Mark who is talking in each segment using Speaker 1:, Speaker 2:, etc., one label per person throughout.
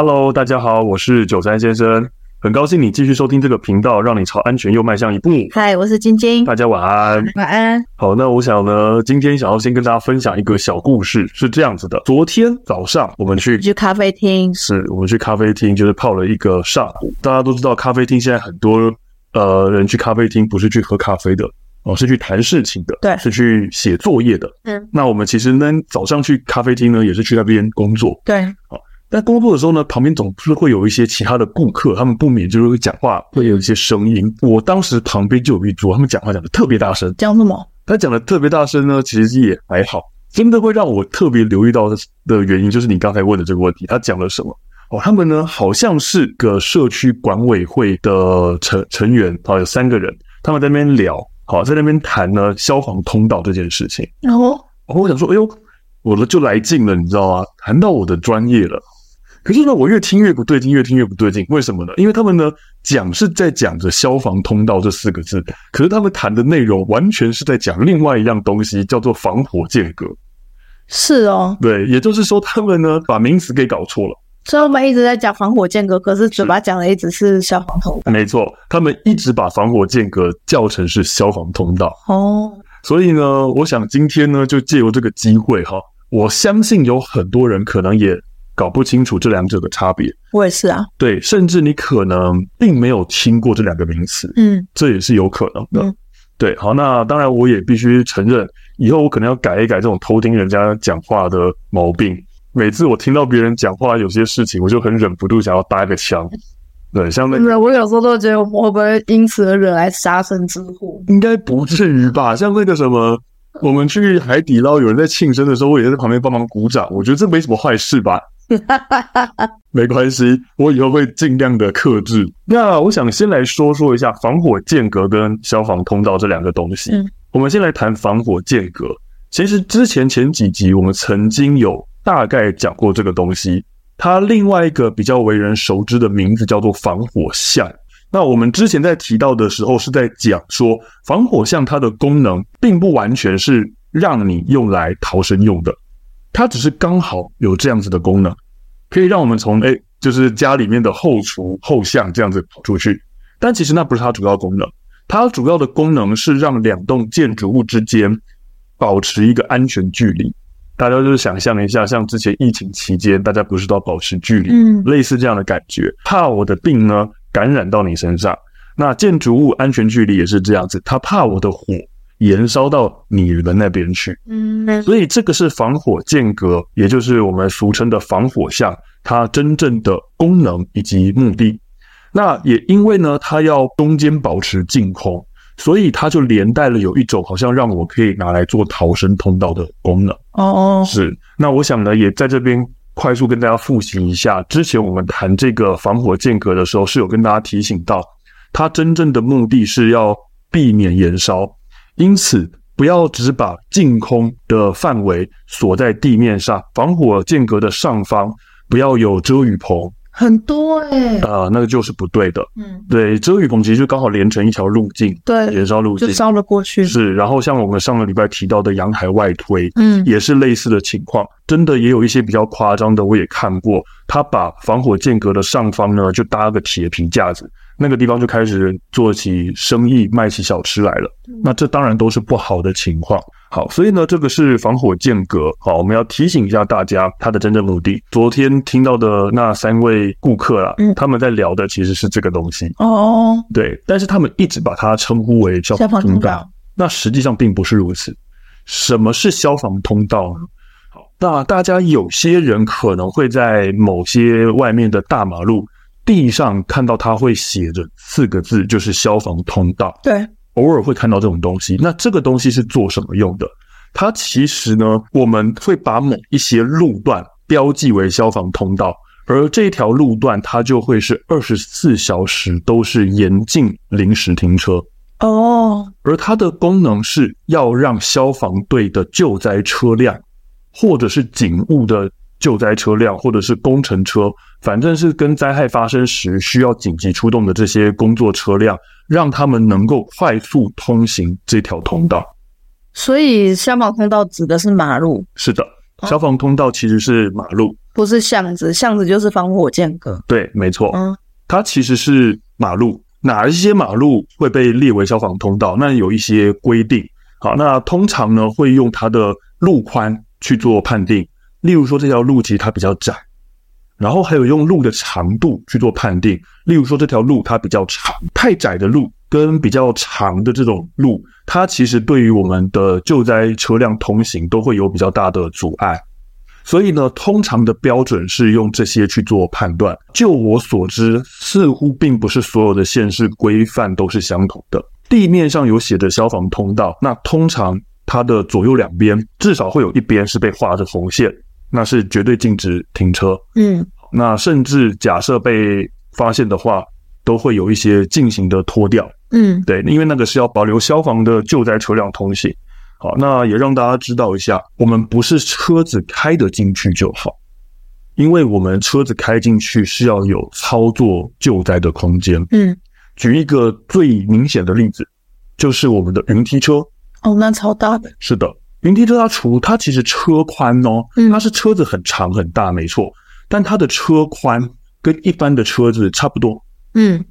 Speaker 1: Hello，大家好，我是九三先生，很高兴你继续收听这个频道，让你朝安全又迈向一步。
Speaker 2: 嗨，我是晶晶，
Speaker 1: 大家晚安，
Speaker 2: 晚安。
Speaker 1: 好，那我想呢，今天想要先跟大家分享一个小故事，是这样子的：昨天早上我们去
Speaker 2: 去咖啡厅，
Speaker 1: 是我们去咖啡厅，就是泡了一个上午。大家都知道，咖啡厅现在很多呃人去咖啡厅不是去喝咖啡的。哦，是去谈事情的，
Speaker 2: 对，
Speaker 1: 是去写作业的。
Speaker 2: 嗯，
Speaker 1: 那我们其实呢，早上去咖啡厅呢，也是去那边工作。
Speaker 2: 对，
Speaker 1: 好，但工作的时候呢，旁边总是会有一些其他的顾客，他们不免就是会讲话，会有一些声音。我当时旁边就有一桌，他们讲话讲的特别大声。
Speaker 2: 讲什么？
Speaker 1: 他讲的特别大声呢，其实也还好。真的会让我特别留意到的原因，就是你刚才问的这个问题，他讲了什么？哦，他们呢，好像是个社区管委会的成成员，好，有三个人，他们在那边聊。好，在那边谈呢消防通道这件事情。
Speaker 2: 然后，
Speaker 1: 哦，我想说，哎呦，我的就来劲了，你知道吗？谈到我的专业了。可是呢，我越听越不对劲，越听越不对劲。为什么呢？因为他们呢讲是在讲着消防通道这四个字，可是他们谈的内容完全是在讲另外一样东西，叫做防火间隔。
Speaker 2: 是哦，
Speaker 1: 对，也就是说，他们呢把名词给搞错了。
Speaker 2: 所以我们一直在讲防火间隔，可是嘴巴讲的一直是消防通道。
Speaker 1: 没错，他们一直把防火间隔叫成是消防通道。
Speaker 2: 哦，
Speaker 1: 所以呢，我想今天呢，就借由这个机会哈，我相信有很多人可能也搞不清楚这两者的差别。
Speaker 2: 我也是啊。
Speaker 1: 对，甚至你可能并没有听过这两个名词。
Speaker 2: 嗯，
Speaker 1: 这也是有可能的。
Speaker 2: 嗯，
Speaker 1: 对，好，那当然我也必须承认，以后我可能要改一改这种偷听人家讲话的毛病。每次我听到别人讲话，有些事情我就很忍不住想要搭一个腔。对，像那个，
Speaker 2: 我有时候都觉得我们会不会因此而惹来杀身之祸？
Speaker 1: 应该不至于吧？像那个什么，我们去海底捞，有人在庆生的时候，我也在旁边帮忙鼓掌。我觉得这没什么坏事吧？没关系，我以后会尽量的克制。那我想先来说说一下防火间隔跟消防通道这两个东西。嗯，我们先来谈防火间隔。其实之前前几集我们曾经有。大概讲过这个东西，它另外一个比较为人熟知的名字叫做防火巷。那我们之前在提到的时候，是在讲说防火巷它的功能并不完全是让你用来逃生用的，它只是刚好有这样子的功能，可以让我们从哎就是家里面的后厨后巷这样子跑出去。但其实那不是它主要功能，它主要的功能是让两栋建筑物之间保持一个安全距离。大家就是想象一下，像之前疫情期间，大家不是都要保持距离，嗯，类似这样的感觉，怕我的病呢感染到你身上。那建筑物安全距离也是这样子，他怕我的火延烧到你的那边去，嗯，所以这个是防火间隔，也就是我们俗称的防火巷，它真正的功能以及目的。那也因为呢，它要中间保持净空。所以它就连带了有一种好像让我可以拿来做逃生通道的功能哦，是。那我想呢，也在这边快速跟大家复习一下，之前我们谈这个防火间隔的时候，是有跟大家提醒到，它真正的目的是要避免延烧，因此不要只把净空的范围锁在地面上，防火间隔的上方不要有遮雨棚。
Speaker 2: 很多哎、欸，
Speaker 1: 啊、呃，那个就是不对的。嗯，对，遮雨棚其实就刚好连成一条路径，
Speaker 2: 对，
Speaker 1: 燃烧路径
Speaker 2: 就烧了过去。
Speaker 1: 是，然后像我们上个礼拜提到的阳台外推，
Speaker 2: 嗯，
Speaker 1: 也是类似的情况。真的也有一些比较夸张的，我也看过，他把防火间隔的上方呢，就搭个铁皮架子，那个地方就开始做起生意，卖起小吃来了。那这当然都是不好的情况。好，所以呢，这个是防火间隔。好，我们要提醒一下大家，它的真正目的。昨天听到的那三位顾客啊，嗯，他们在聊的其实是这个东西。
Speaker 2: 哦，
Speaker 1: 对，但是他们一直把它称呼为消防通道，那实际上并不是如此。什么是消防通道呢？好，那大家有些人可能会在某些外面的大马路地上看到，它会写着四个字，就是消防通道。
Speaker 2: 对。
Speaker 1: 偶尔会看到这种东西，那这个东西是做什么用的？它其实呢，我们会把某一些路段标记为消防通道，而这条路段它就会是二十四小时都是严禁临时停车
Speaker 2: 哦。
Speaker 1: 而它的功能是要让消防队的救灾车辆，或者是警务的救灾车辆，或者是工程车，反正是跟灾害发生时需要紧急出动的这些工作车辆。让他们能够快速通行这条通道，
Speaker 2: 所以消防通道指的是马路。
Speaker 1: 是的，消防通道其实是马路，
Speaker 2: 不是巷子，巷子就是防火间隔。
Speaker 1: 对，没错。
Speaker 2: 嗯，
Speaker 1: 它其实是马路。哪一些马路会被列为消防通道？那有一些规定。好，那通常呢会用它的路宽去做判定。例如说这条路其实它比较窄，然后还有用路的长度去做判定。例如说这条路它比较长，太窄的路跟比较长的这种路，它其实对于我们的救灾车辆通行都会有比较大的阻碍。所以呢，通常的标准是用这些去做判断。就我所知，似乎并不是所有的县市规范都是相同的。地面上有写的消防通道，那通常它的左右两边至少会有一边是被画着红线，那是绝对禁止停车。
Speaker 2: 嗯，
Speaker 1: 那甚至假设被发现的话，都会有一些进行的拖掉。
Speaker 2: 嗯，
Speaker 1: 对，因为那个是要保留消防的救灾车辆通行。好，那也让大家知道一下，我们不是车子开得进去就好，因为我们车子开进去是要有操作救灾的空间。
Speaker 2: 嗯，
Speaker 1: 举一个最明显的例子，就是我们的云梯车。
Speaker 2: 哦，那超大的。
Speaker 1: 是的，云梯车它除它其实车宽哦，它是车子很长很大，没错，但它的车宽跟一般的车子差不多。
Speaker 2: 嗯，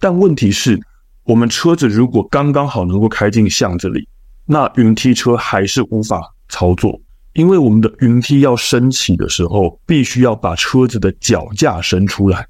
Speaker 1: 但问题是，我们车子如果刚刚好能够开进巷子里。那云梯车还是无法操作，因为我们的云梯要升起的时候，必须要把车子的脚架伸出来。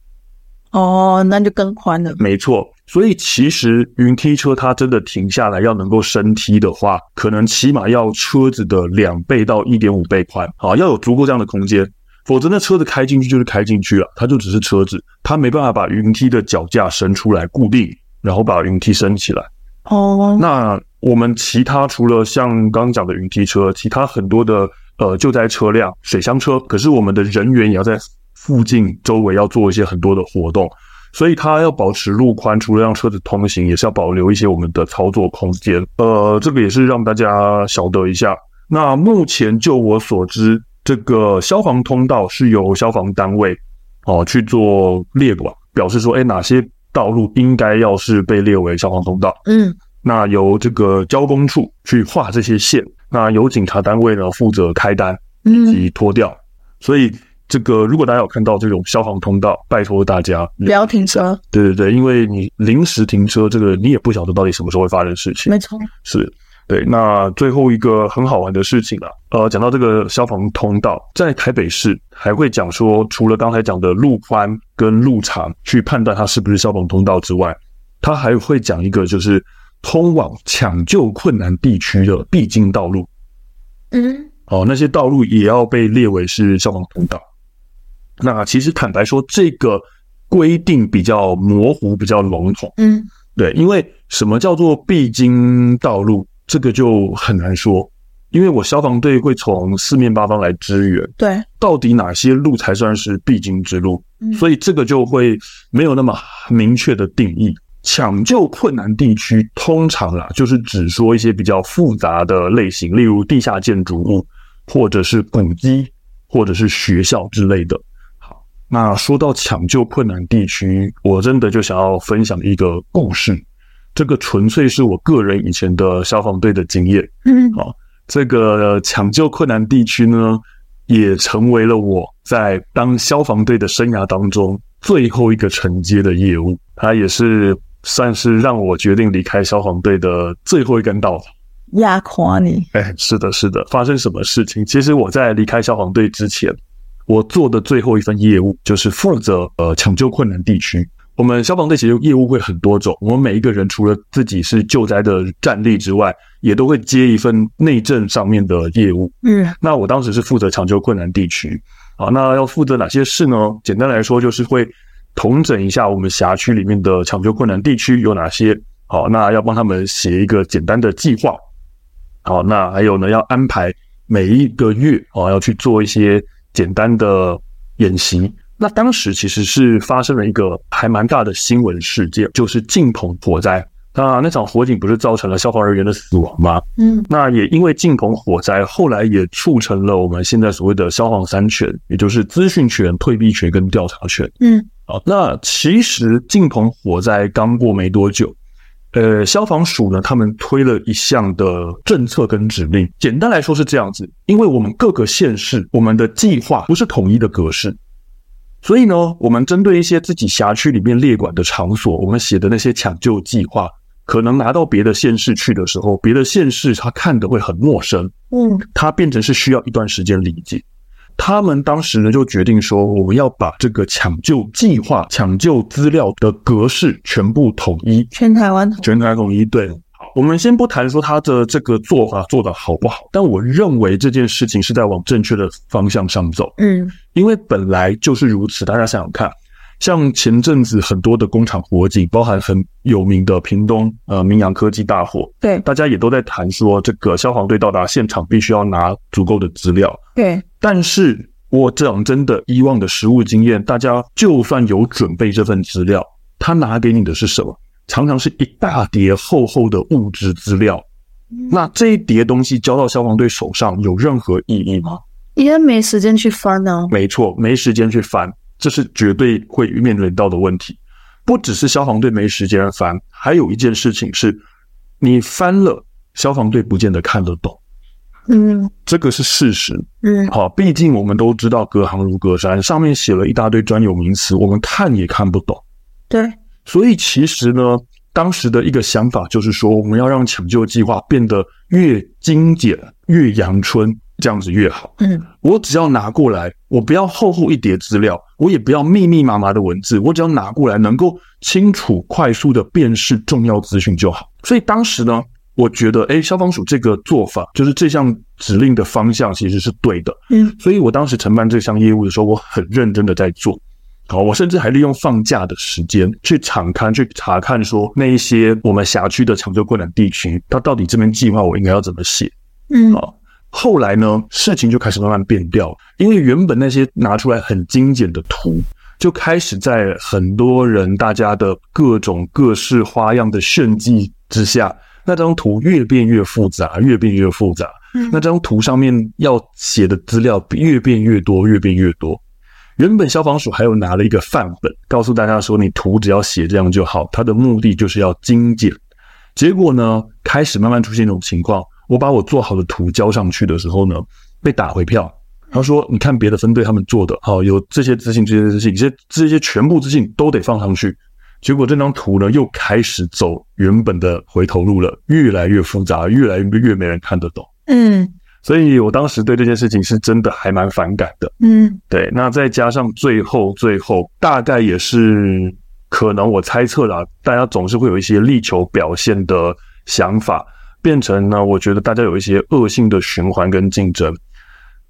Speaker 2: 哦，那就更宽了。
Speaker 1: 没错，所以其实云梯车它真的停下来要能够升梯的话，可能起码要车子的两倍到一点五倍宽啊，要有足够这样的空间，否则那车子开进去就是开进去了，它就只是车子，它没办法把云梯的脚架伸出来固定，然后把云梯升起来。
Speaker 2: 哦，
Speaker 1: 那。我们其他除了像刚刚讲的云梯车，其他很多的呃救灾车辆、水箱车，可是我们的人员也要在附近周围要做一些很多的活动，所以它要保持路宽，除了让车子通行，也是要保留一些我们的操作空间。呃，这个也是让大家晓得一下。那目前就我所知，这个消防通道是由消防单位哦去做列管，表示说，哎，哪些道路应该要是被列为消防通道？
Speaker 2: 嗯。
Speaker 1: 那由这个交工处去画这些线，那由警察单位呢负责开单以及拖掉。嗯、所以这个如果大家有看到这种消防通道，拜托大家
Speaker 2: 不要停车。
Speaker 1: 对对对，因为你临时停车，这个你也不晓得到底什么时候会发生事情。
Speaker 2: 没错，
Speaker 1: 是对。那最后一个很好玩的事情啊，呃，讲到这个消防通道，在台北市还会讲说，除了刚才讲的路宽跟路长去判断它是不是消防通道之外，它还会讲一个就是。通往抢救困难地区的必经道路，
Speaker 2: 嗯，
Speaker 1: 哦，那些道路也要被列为是消防通道。那其实坦白说，这个规定比较模糊，比较笼统。
Speaker 2: 嗯，
Speaker 1: 对，因为什么叫做必经道路，这个就很难说。因为我消防队会从四面八方来支援，
Speaker 2: 对，
Speaker 1: 到底哪些路才算是必经之路？
Speaker 2: 嗯，
Speaker 1: 所以这个就会没有那么明确的定义。抢救困难地区通常啦，就是只说一些比较复杂的类型，例如地下建筑物，或者是古迹，或者是学校之类的。好，那说到抢救困难地区，我真的就想要分享一个故事。这个纯粹是我个人以前的消防队的经验。
Speaker 2: 嗯，
Speaker 1: 好，这个抢救困难地区呢，也成为了我在当消防队的生涯当中最后一个承接的业务。它也是。算是让我决定离开消防队的最后一根稻草，
Speaker 2: 压垮你。
Speaker 1: 哎，是的，是的。发生什么事情？其实我在离开消防队之前，我做的最后一份业务就是负责呃抢救困难地区。我们消防队其实业务会很多种，我们每一个人除了自己是救灾的战力之外，也都会接一份内政上面的业务。
Speaker 2: 嗯，
Speaker 1: 那我当时是负责抢救困难地区。好，那要负责哪些事呢？简单来说，就是会。统整一下我们辖区里面的抢救困难地区有哪些？好，那要帮他们写一个简单的计划。好，那还有呢，要安排每一个月啊，要去做一些简单的演习。那当时其实是发生了一个还蛮大的新闻事件，就是敬鹏火灾。那那场火警不是造成了消防人员的死亡吗？
Speaker 2: 嗯，
Speaker 1: 那也因为敬鹏火灾，后来也促成了我们现在所谓的消防三权，也就是资讯权、退避权跟调查权。
Speaker 2: 嗯。
Speaker 1: 好，那其实敬鹏火灾刚过没多久，呃，消防署呢，他们推了一项的政策跟指令，简单来说是这样子，因为我们各个县市，我们的计划不是统一的格式，所以呢，我们针对一些自己辖区里面列管的场所，我们写的那些抢救计划，可能拿到别的县市去的时候，别的县市他看的会很陌生，嗯，他变成是需要一段时间理解。他们当时呢就决定说，我们要把这个抢救计划、抢救资料的格式全部统一，
Speaker 2: 全台湾统一，
Speaker 1: 全台统一。对，好，我们先不谈说他的这个做法做得好不好，但我认为这件事情是在往正确的方向上走。嗯，因为本来就是如此。大家想想看。像前阵子很多的工厂火警，包含很有名的屏东呃明扬科技大火，
Speaker 2: 对，
Speaker 1: 大家也都在谈说，这个消防队到达现场必须要拿足够的资料，
Speaker 2: 对。
Speaker 1: 但是我讲真的，以往的实务经验，大家就算有准备这份资料，他拿给你的是什么？常常是一大叠厚厚的物质资料。那这一叠东西交到消防队手上，有任何意义吗？
Speaker 2: 因为没时间去翻呢。
Speaker 1: 没错，没时间去翻。这是绝对会面临到的问题，不只是消防队没时间翻，还有一件事情是，你翻了，消防队不见得看得懂。嗯，这个是事实。嗯，好，毕竟我们都知道隔行如隔山，上面写了一大堆专有名词，我们看也看不懂。
Speaker 2: 对，
Speaker 1: 所以其实呢，当时的一个想法就是说，我们要让抢救计划变得越精简、越阳春。这样子越好。嗯，我只要拿过来，我不要厚厚一叠资料，我也不要密密麻麻的文字，我只要拿过来，能够清楚、快速的辨识重要资讯就好。所以当时呢，我觉得，诶，消防署这个做法，就是这项指令的方向其实是对的。嗯，所以我当时承办这项业务的时候，我很认真的在做。好，我甚至还利用放假的时间去场勘、去查看，说那一些我们辖区的抢救困难地区，它到底这边计划我应该要怎么写？嗯，好。后来呢，事情就开始慢慢变调，因为原本那些拿出来很精简的图，就开始在很多人大家的各种各式花样的炫技之下，那张图越变越复杂，越变越复杂。嗯，那张图上面要写的资料越变越多，越变越多。原本消防署还有拿了一个范本，告诉大家说，你图只要写这样就好，它的目的就是要精简。结果呢，开始慢慢出现一种情况。我把我做好的图交上去的时候呢，被打回票。他说：“你看别的分队他们做的，好，有这些资讯，这些资讯，这些这些全部资讯都得放上去。结果这张图呢，又开始走原本的回头路了，越来越复杂，越来越越没人看得懂。嗯，所以我当时对这件事情是真的还蛮反感的。嗯，对。那再加上最后最后，大概也是可能我猜测啦，大家总是会有一些力求表现的想法。”变成呢，我觉得大家有一些恶性的循环跟竞争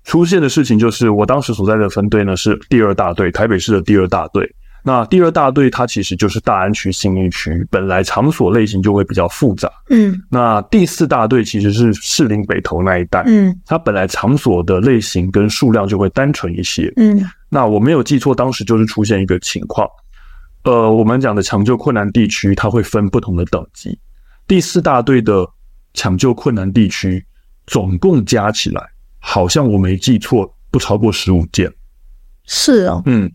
Speaker 1: 出现的事情，就是我当时所在的分队呢是第二大队，台北市的第二大队。那第二大队它其实就是大安区、信义区，本来场所类型就会比较复杂。嗯，那第四大队其实是士林北投那一带，嗯，它本来场所的类型跟数量就会单纯一些。嗯，那我没有记错，当时就是出现一个情况，呃，我们讲的抢救困难地区，它会分不同的等级，第四大队的。抢救困难地区总共加起来，好像我没记错，不超过十五件。
Speaker 2: 是哦，
Speaker 1: 嗯，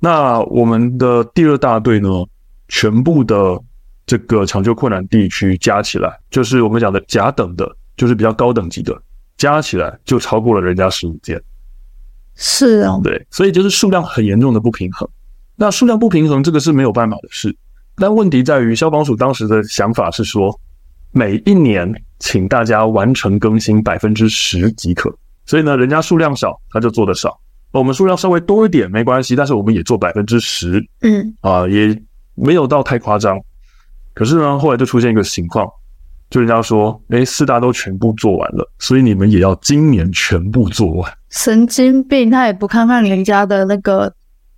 Speaker 1: 那我们的第二大队呢，全部的这个抢救困难地区加起来，就是我们讲的甲等的，就是比较高等级的，加起来就超过了人家十五件。
Speaker 2: 是哦，
Speaker 1: 对，所以就是数量很严重的不平衡。那数量不平衡，这个是没有办法的事。但问题在于，消防署当时的想法是说。每一年，请大家完成更新百分之十即可。所以呢，人家数量少，他就做的少。我们数量稍微多一点没关系，但是我们也做百分之十。嗯，啊，也没有到太夸张。可是呢，后来就出现一个情况，就人家说，哎，四大都全部做完了，所以你们也要今年全部做完。
Speaker 2: 神经病，他也不看看人家的那个。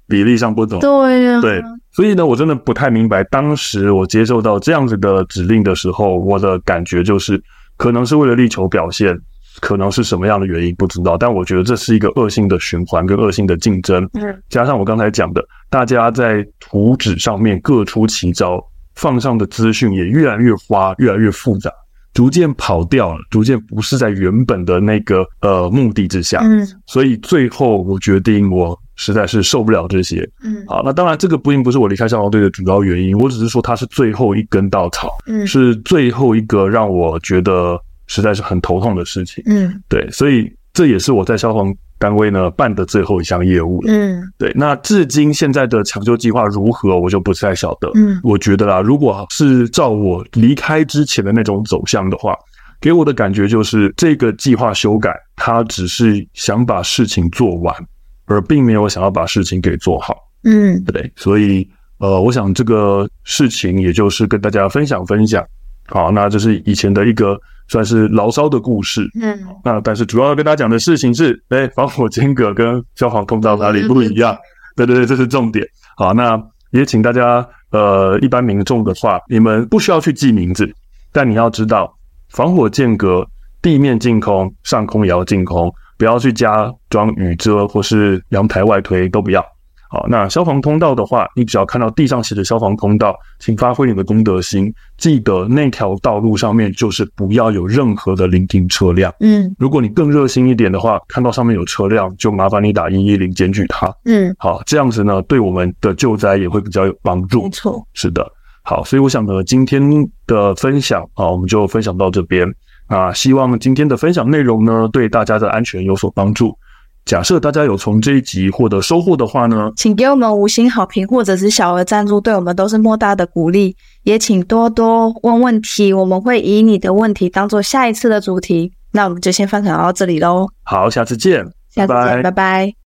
Speaker 1: 比例上不同，
Speaker 2: 对呀，
Speaker 1: 对，所以呢，我真的不太明白，当时我接受到这样子的指令的时候，我的感觉就是，可能是为了力求表现，可能是什么样的原因不知道，但我觉得这是一个恶性的循环跟恶性的竞争，嗯，加上我刚才讲的，大家在图纸上面各出奇招，放上的资讯也越来越花，越来越复杂，逐渐跑掉了，逐渐不是在原本的那个呃目的之下，嗯，所以最后我决定我。实在是受不了这些。
Speaker 2: 嗯，
Speaker 1: 好，那当然这个并不是我离开消防队的主要原因，我只是说它是最后一根稻草，
Speaker 2: 嗯，
Speaker 1: 是最后一个让我觉得实在是很头痛的事情。
Speaker 2: 嗯，
Speaker 1: 对，所以这也是我在消防单位呢办的最后一项业务了。
Speaker 2: 嗯，
Speaker 1: 对，那至今现在的抢救计划如何，我就不太晓得。
Speaker 2: 嗯，
Speaker 1: 我觉得啦，如果是照我离开之前的那种走向的话，给我的感觉就是这个计划修改，它只是想把事情做完，而并没有想要把事情给做好。
Speaker 2: 嗯，
Speaker 1: 对，所以呃，我想这个事情也就是跟大家分享分享。好，那这是以前的一个算是牢骚的故事。
Speaker 2: 嗯，
Speaker 1: 那但是主要要跟大家讲的事情是，哎，防火间隔跟消防通道哪里不一样？对对对，这是重点。好，那也请大家呃，一般民众的话，你们不需要去记名字，但你要知道。防火间隔，地面净空，上空也要净空，不要去加装雨遮或是阳台外推都不要。好，那消防通道的话，你只要看到地上写着消防通道，请发挥你的公德心，记得那条道路上面就是不要有任何的临停车辆。
Speaker 2: 嗯，
Speaker 1: 如果你更热心一点的话，看到上面有车辆，就麻烦你打一一零检举它。
Speaker 2: 嗯，
Speaker 1: 好，这样子呢，对我们的救灾也会比较有帮助。
Speaker 2: 没错，
Speaker 1: 是的。好，所以我想呢，今天的分享啊，我们就分享到这边啊。希望今天的分享内容呢，对大家的安全有所帮助。假设大家有从这一集获得收获的话呢，
Speaker 2: 请给我们五星好评或者是小额赞助，对我们都是莫大的鼓励。也请多多问问题，我们会以你的问题当做下一次的主题。那我们就先分享到这里喽。
Speaker 1: 好，下次见，
Speaker 2: 下次见，
Speaker 1: 拜拜。
Speaker 2: 拜拜。